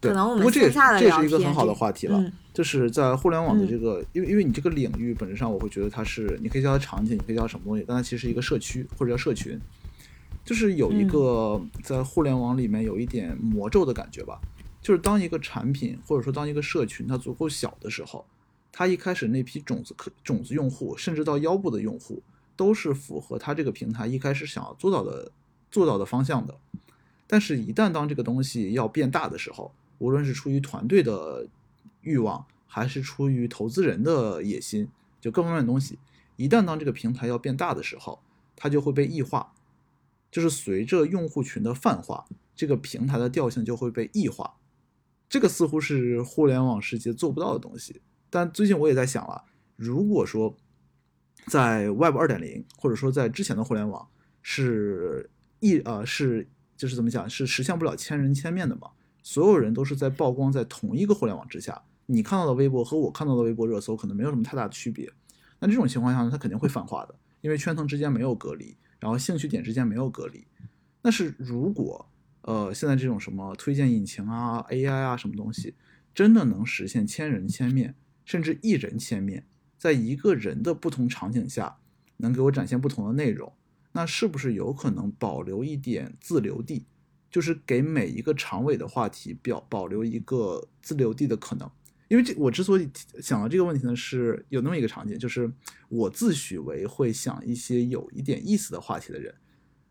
对，不过这也这是一个很好的话题了，就是在互联网的这个，因为因为你这个领域本质上，我会觉得它是，你可以叫它场景，你可以叫它什么东西，但它其实是一个社区或者叫社群，就是有一个在互联网里面有一点魔咒的感觉吧，就是当一个产品或者说当一个社群它足够小的时候，它一开始那批种子客种子用户，甚至到腰部的用户，都是符合它这个平台一开始想要做到的做到的方向的，但是，一旦当这个东西要变大的时候，无论是出于团队的欲望，还是出于投资人的野心，就各方面的东西，一旦当这个平台要变大的时候，它就会被异化，就是随着用户群的泛化，这个平台的调性就会被异化。这个似乎是互联网世界做不到的东西。但最近我也在想了，如果说在 Web 二点零，或者说在之前的互联网，是一呃是就是怎么讲，是实现不了千人千面的嘛？所有人都是在曝光在同一个互联网之下，你看到的微博和我看到的微博热搜可能没有什么太大的区别。那这种情况下呢，它肯定会泛化的，因为圈层之间没有隔离，然后兴趣点之间没有隔离。但是如果呃现在这种什么推荐引擎啊、AI 啊什么东西，真的能实现千人千面，甚至一人千面，在一个人的不同场景下能给我展现不同的内容，那是不是有可能保留一点自留地？就是给每一个长尾的话题表保留一个自留地的可能，因为这我之所以想到这个问题呢，是有那么一个场景，就是我自诩为会想一些有一点意思的话题的人，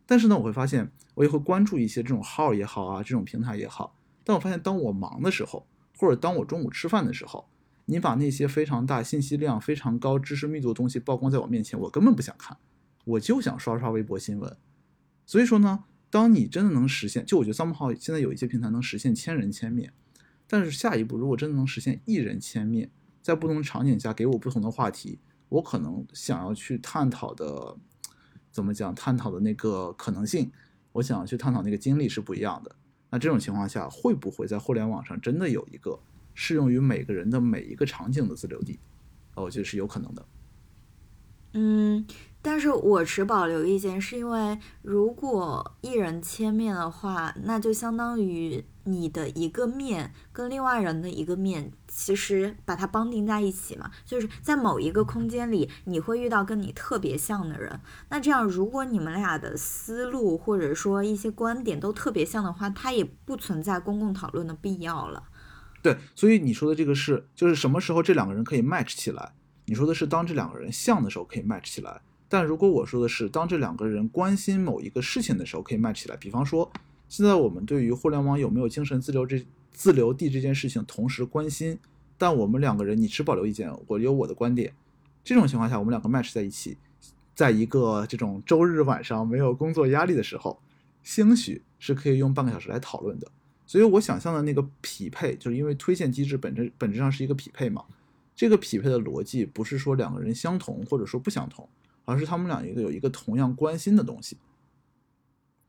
但是呢，我会发现我也会关注一些这种号也好啊，这种平台也好，但我发现当我忙的时候，或者当我中午吃饭的时候，你把那些非常大信息量非常高、知识密度的东西曝光在我面前，我根本不想看，我就想刷刷微博新闻，所以说呢。当你真的能实现，就我觉得 somehow 现在有一些平台能实现千人千面，但是下一步如果真的能实现一人千面，在不同场景下给我不同的话题，我可能想要去探讨的，怎么讲？探讨的那个可能性，我想要去探讨那个经历是不一样的。那这种情况下，会不会在互联网上真的有一个适用于每个人的每一个场景的自留地？我觉得是有可能的。嗯。但是我持保留意见，是因为如果一人切面的话，那就相当于你的一个面跟另外人的一个面，其实把它绑定在一起嘛，就是在某一个空间里，你会遇到跟你特别像的人。那这样，如果你们俩的思路或者说一些观点都特别像的话，它也不存在公共讨论的必要了。对，所以你说的这个是，就是什么时候这两个人可以 match 起来？你说的是当这两个人像的时候可以 match 起来。但如果我说的是，当这两个人关心某一个事情的时候，可以 match 起来。比方说，现在我们对于互联网有没有精神自留这自留地这件事情同时关心，但我们两个人你持保留意见，我有我的观点。这种情况下，我们两个 match 在一起，在一个这种周日晚上没有工作压力的时候，兴许是可以用半个小时来讨论的。所以我想象的那个匹配，就是因为推荐机制本质本质上是一个匹配嘛。这个匹配的逻辑不是说两个人相同或者说不相同。而是他们俩一个有一个同样关心的东西，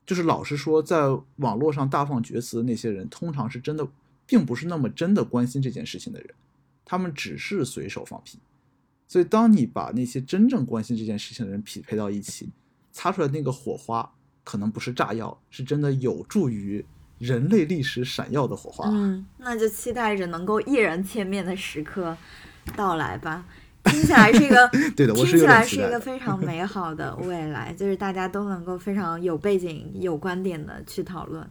就是老实说，在网络上大放厥词的那些人，通常是真的，并不是那么真的关心这件事情的人，他们只是随手放屁。所以，当你把那些真正关心这件事情的人匹配到一起，擦出来那个火花，可能不是炸药，是真的有助于人类历史闪耀的火花。嗯，那就期待着能够一人见面的时刻到来吧。听起来是一个，对的，听起来是一个非常美好的 未来，就是大家都能够非常有背景、有观点的去讨论。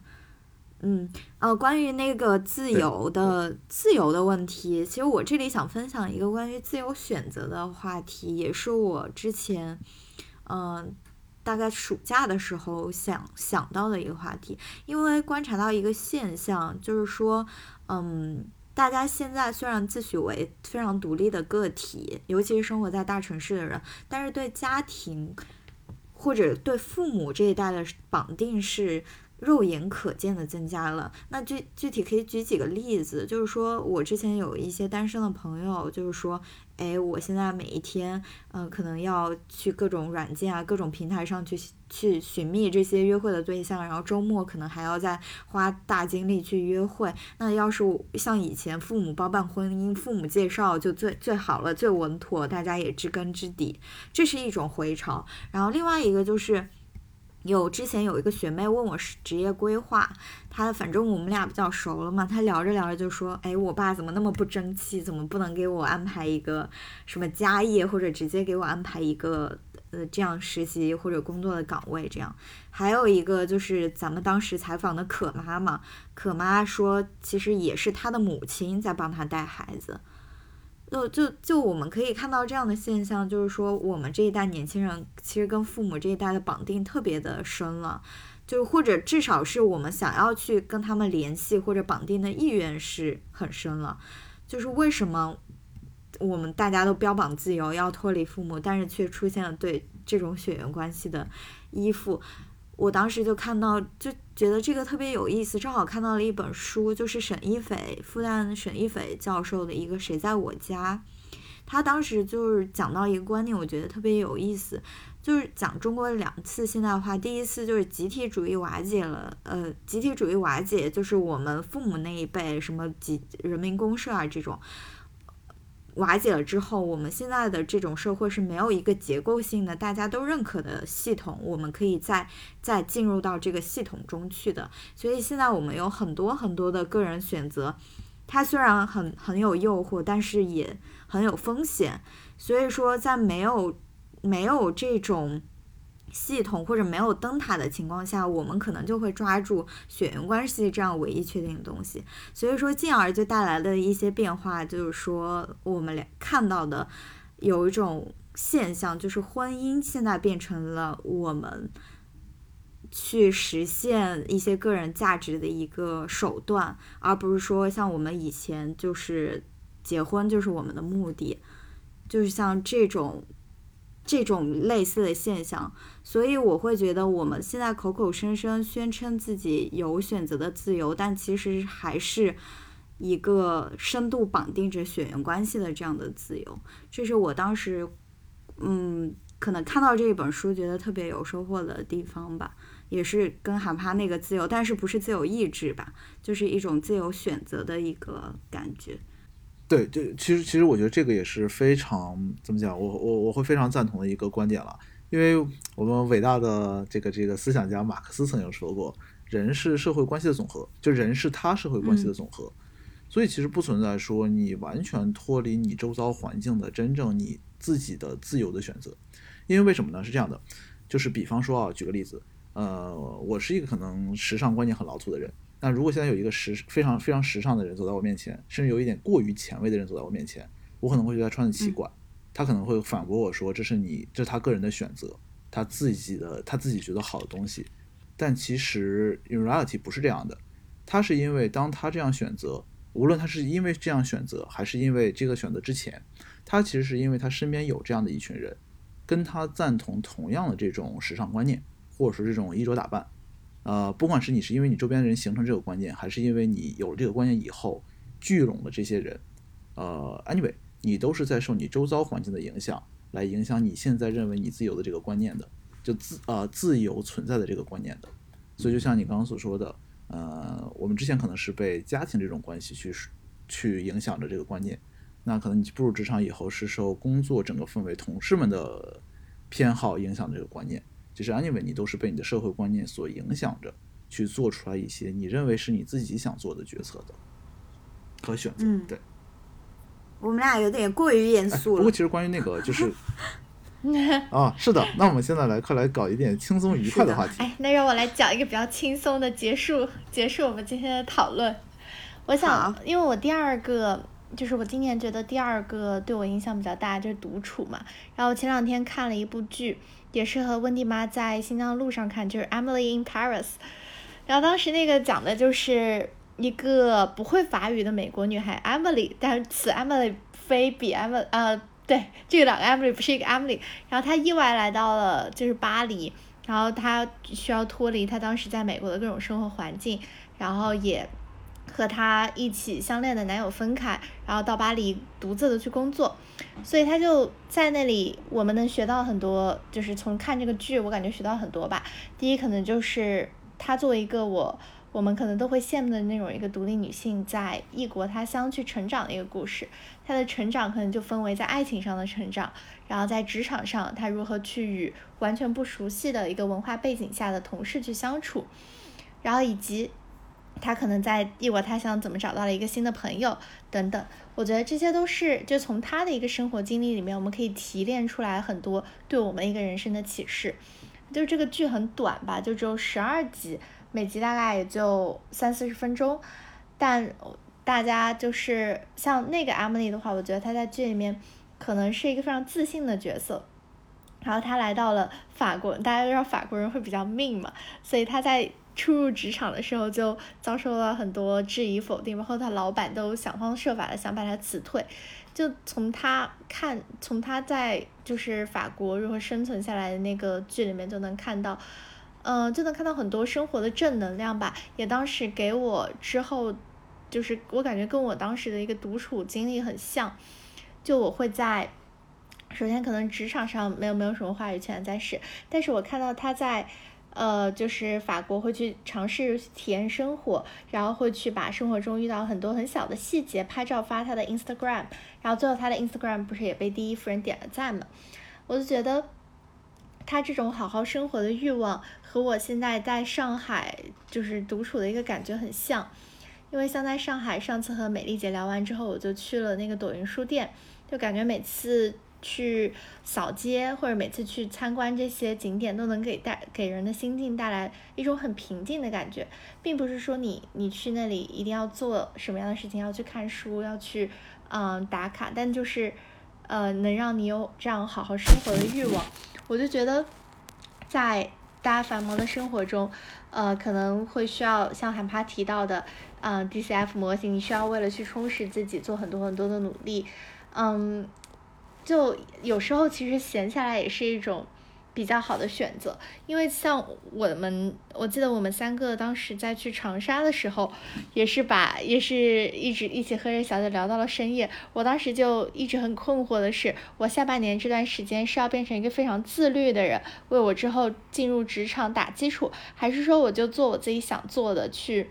嗯，呃，关于那个自由的自由的问题，其实我这里想分享一个关于自由选择的话题，也是我之前，嗯，大概暑假的时候想想到的一个话题，因为观察到一个现象，就是说，嗯。大家现在虽然自诩为非常独立的个体，尤其是生活在大城市的人，但是对家庭或者对父母这一代的绑定是。肉眼可见的增加了，那具具体可以举几个例子，就是说我之前有一些单身的朋友，就是说，哎，我现在每一天，嗯，可能要去各种软件啊、各种平台上去去寻觅这些约会的对象，然后周末可能还要再花大精力去约会。那要是像以前父母包办婚姻、父母介绍就最最好了、最稳妥，大家也知根知底，这是一种回潮。然后另外一个就是。有之前有一个学妹问我是职业规划，她反正我们俩比较熟了嘛，她聊着聊着就说，哎，我爸怎么那么不争气，怎么不能给我安排一个什么家业，或者直接给我安排一个呃这样实习或者工作的岗位这样。还有一个就是咱们当时采访的可妈嘛，可妈说其实也是她的母亲在帮她带孩子。就就就我们可以看到这样的现象，就是说我们这一代年轻人其实跟父母这一代的绑定特别的深了，就或者至少是我们想要去跟他们联系或者绑定的意愿是很深了。就是为什么我们大家都标榜自由要脱离父母，但是却出现了对这种血缘关系的依附？我当时就看到，就觉得这个特别有意思。正好看到了一本书，就是沈一斐，复旦沈一斐教授的一个《谁在我家》。他当时就是讲到一个观念，我觉得特别有意思，就是讲中国两次现代化。第一次就是集体主义瓦解了，呃，集体主义瓦解就是我们父母那一辈，什么集人民公社啊这种。瓦解了之后，我们现在的这种社会是没有一个结构性的、大家都认可的系统，我们可以再再进入到这个系统中去的。所以现在我们有很多很多的个人选择，它虽然很很有诱惑，但是也很有风险。所以说，在没有没有这种。系统或者没有灯塔的情况下，我们可能就会抓住血缘关系这样唯一确定的东西，所以说进而就带来的一些变化，就是说我们俩看到的有一种现象，就是婚姻现在变成了我们去实现一些个人价值的一个手段，而不是说像我们以前就是结婚就是我们的目的，就是像这种。这种类似的现象，所以我会觉得我们现在口口声声宣称自己有选择的自由，但其实还是一个深度绑定着血缘关系的这样的自由。这是我当时，嗯，可能看到这一本书觉得特别有收获的地方吧，也是跟韩帕那个自由，但是不是自由意志吧，就是一种自由选择的一个感觉。对，就其实其实我觉得这个也是非常怎么讲，我我我会非常赞同的一个观点了，因为我们伟大的这个这个思想家马克思曾经说过，人是社会关系的总和，就人是他社会关系的总和，所以其实不存在说你完全脱离你周遭环境的真正你自己的自由的选择，因为为什么呢？是这样的，就是比方说啊，举个例子，呃，我是一个可能时尚观念很老土的人。那如果现在有一个时非常非常时尚的人走在我面前，甚至有一点过于前卫的人走在我面前，我可能会觉得他穿的奇怪，他可能会反驳我说这是你这是他个人的选择，他自己的他自己觉得好的东西。但其实 in reality 不是这样的，他是因为当他这样选择，无论他是因为这样选择，还是因为这个选择之前，他其实是因为他身边有这样的一群人，跟他赞同同样的这种时尚观念，或者说这种衣着打扮。呃，不管是你是因为你周边的人形成这个观念，还是因为你有了这个观念以后聚拢的这些人，呃，anyway，你都是在受你周遭环境的影响，来影响你现在认为你自由的这个观念的，就自呃自由存在的这个观念的。所以就像你刚刚所说的，呃，我们之前可能是被家庭这种关系去去影响着这个观念，那可能你步入职场以后是受工作整个氛围、同事们的偏好影响这个观念。其实，anyway，你都是被你的社会观念所影响着，去做出来一些你认为是你自己想做的决策的和选择。嗯，对。我们俩有点过于严肃了。不过，其实关于那个，就是 啊，是的。那我们现在来，快来搞一点轻松愉快的话题。哎，那让我来讲一个比较轻松的结束，结束我们今天的讨论。我想，因为我第二个，就是我今年觉得第二个对我影响比较大，就是独处嘛。然后前两天看了一部剧。也是和温蒂妈在新疆的路上看，就是《Emily in Paris》，然后当时那个讲的就是一个不会法语的美国女孩 Emily，但是此 Emily 非彼 Emily，呃，对，这两个 Emily 不是一个 Emily，然后她意外来到了就是巴黎，然后她需要脱离她当时在美国的各种生活环境，然后也。和他一起相恋的男友分开，然后到巴黎独自的去工作，所以他就在那里。我们能学到很多，就是从看这个剧，我感觉学到很多吧。第一，可能就是她作为一个我，我们可能都会羡慕的那种一个独立女性，在异国他乡去成长的一个故事。她的成长可能就分为在爱情上的成长，然后在职场上，她如何去与完全不熟悉的一个文化背景下的同事去相处，然后以及。他可能在异国他乡怎么找到了一个新的朋友等等，我觉得这些都是就从他的一个生活经历里面，我们可以提炼出来很多对我们一个人生的启示。就是这个剧很短吧，就只有十二集，每集大概也就三四十分钟，但大家就是像那个 Emily 的话，我觉得她在剧里面可能是一个非常自信的角色。然后她来到了法国，大家都知道法国人会比较命嘛，所以她在。初入职场的时候就遭受了很多质疑否定，然后他老板都想方设法的想把他辞退。就从他看，从他在就是法国如何生存下来的那个剧里面就能看到，嗯，就能看到很多生活的正能量吧。也当时给我之后，就是我感觉跟我当时的一个独处经历很像。就我会在，首先可能职场上没有没有什么话语权但是，但是我看到他在。呃，就是法国会去尝试体验生活，然后会去把生活中遇到很多很小的细节拍照发他的 Instagram，然后最后他的 Instagram 不是也被第一夫人点了赞嘛？我就觉得他这种好好生活的欲望和我现在在上海就是独处的一个感觉很像，因为像在上海上次和美丽姐聊完之后，我就去了那个抖音书店，就感觉每次。去扫街或者每次去参观这些景点，都能给带给人的心境带来一种很平静的感觉，并不是说你你去那里一定要做什么样的事情，要去看书，要去嗯打卡，但就是呃能让你有这样好好生活的欲望。我就觉得在大家繁忙的生活中，呃可能会需要像韩帕提到的，嗯 DCF 模型，你需要为了去充实自己做很多很多的努力，嗯。就有时候其实闲下来也是一种比较好的选择，因为像我们，我记得我们三个当时在去长沙的时候，也是把也是一直一起喝着小酒聊到了深夜。我当时就一直很困惑的是，我下半年这段时间是要变成一个非常自律的人，为我之后进入职场打基础，还是说我就做我自己想做的去，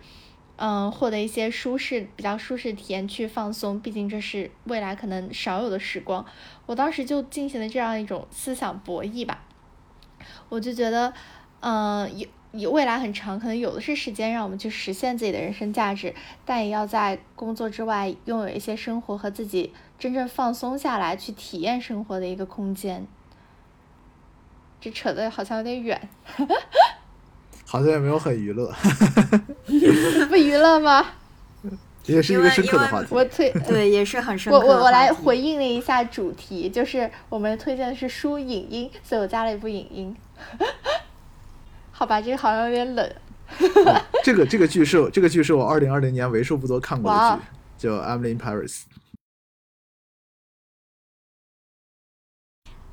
嗯，获得一些舒适、比较舒适体验去放松，毕竟这是未来可能少有的时光。我当时就进行了这样一种思想博弈吧，我就觉得，嗯，有有未来很长，可能有的是时间让我们去实现自己的人生价值，但也要在工作之外拥有一些生活和自己真正放松下来去体验生活的一个空间。这扯的好像有点远。好像也没有很娱乐，不娱乐吗？也是一个深刻的话题。我推对，也是很深刻。我我我来回应了一下主题，就是我们推荐的是书影音，所以我加了一部影音。好吧，这个好像有点冷。这个这个剧是这个剧是我二零二零年为数不多看过的剧，叫《Emily in Paris》。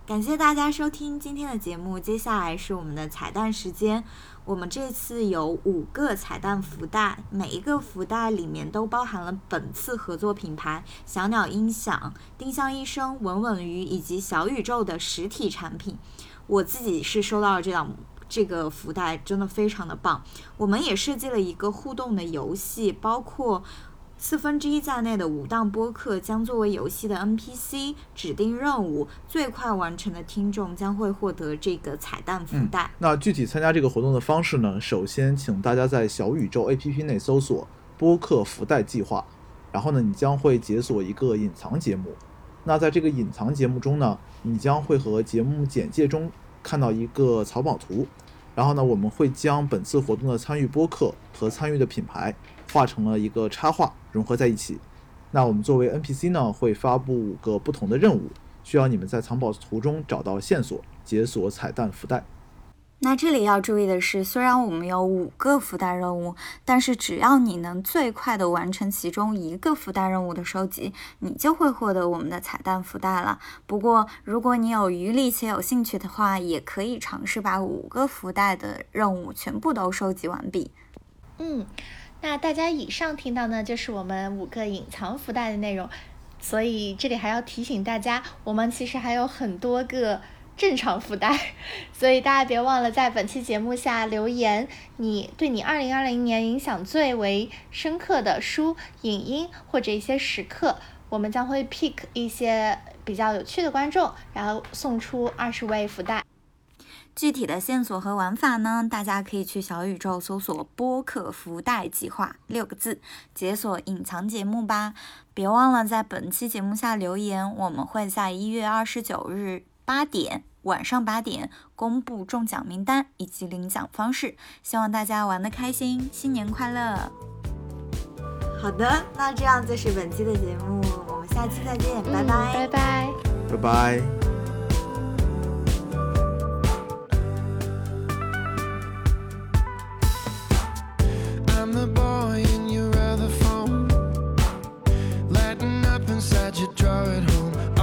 感谢大家收听今天的节目，接下来是我们的彩蛋时间。我们这次有五个彩蛋福袋，每一个福袋里面都包含了本次合作品牌小鸟音响、丁香医生、稳稳鱼以及小宇宙的实体产品。我自己是收到了这两这个福袋，真的非常的棒。我们也设计了一个互动的游戏，包括。四分之一在内的五档播客将作为游戏的 NPC，指定任务最快完成的听众将会获得这个彩蛋福袋。那具体参加这个活动的方式呢？首先，请大家在小宇宙 APP 内搜索“播客福袋计划”，然后呢，你将会解锁一个隐藏节目。那在这个隐藏节目中呢，你将会和节目简介中看到一个草稿图，然后呢，我们会将本次活动的参与播客和参与的品牌。画成了一个插画，融合在一起。那我们作为 NPC 呢，会发布五个不同的任务，需要你们在藏宝图中找到线索，解锁彩蛋福袋。那这里要注意的是，虽然我们有五个福袋任务，但是只要你能最快的完成其中一个福袋任务的收集，你就会获得我们的彩蛋福袋了。不过，如果你有余力且有兴趣的话，也可以尝试把五个福袋的任务全部都收集完毕。嗯。那大家以上听到呢，就是我们五个隐藏福袋的内容，所以这里还要提醒大家，我们其实还有很多个正常福袋，所以大家别忘了在本期节目下留言，你对你二零二零年影响最为深刻的书、影音或者一些时刻，我们将会 pick 一些比较有趣的观众，然后送出二十位福袋。具体的线索和玩法呢？大家可以去小宇宙搜索“播客福袋计划”六个字，解锁隐藏节目吧。别忘了在本期节目下留言，我们会在一月二十九日八点晚上八点公布中奖名单以及领奖方式。希望大家玩的开心，新年快乐！好的，那这样就是本期的节目，我们下期再见，拜拜，拜拜，拜拜。I'm the boy in your other phone. Lighting up inside your drawer at home.